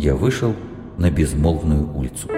я вышел на безмолвную улицу.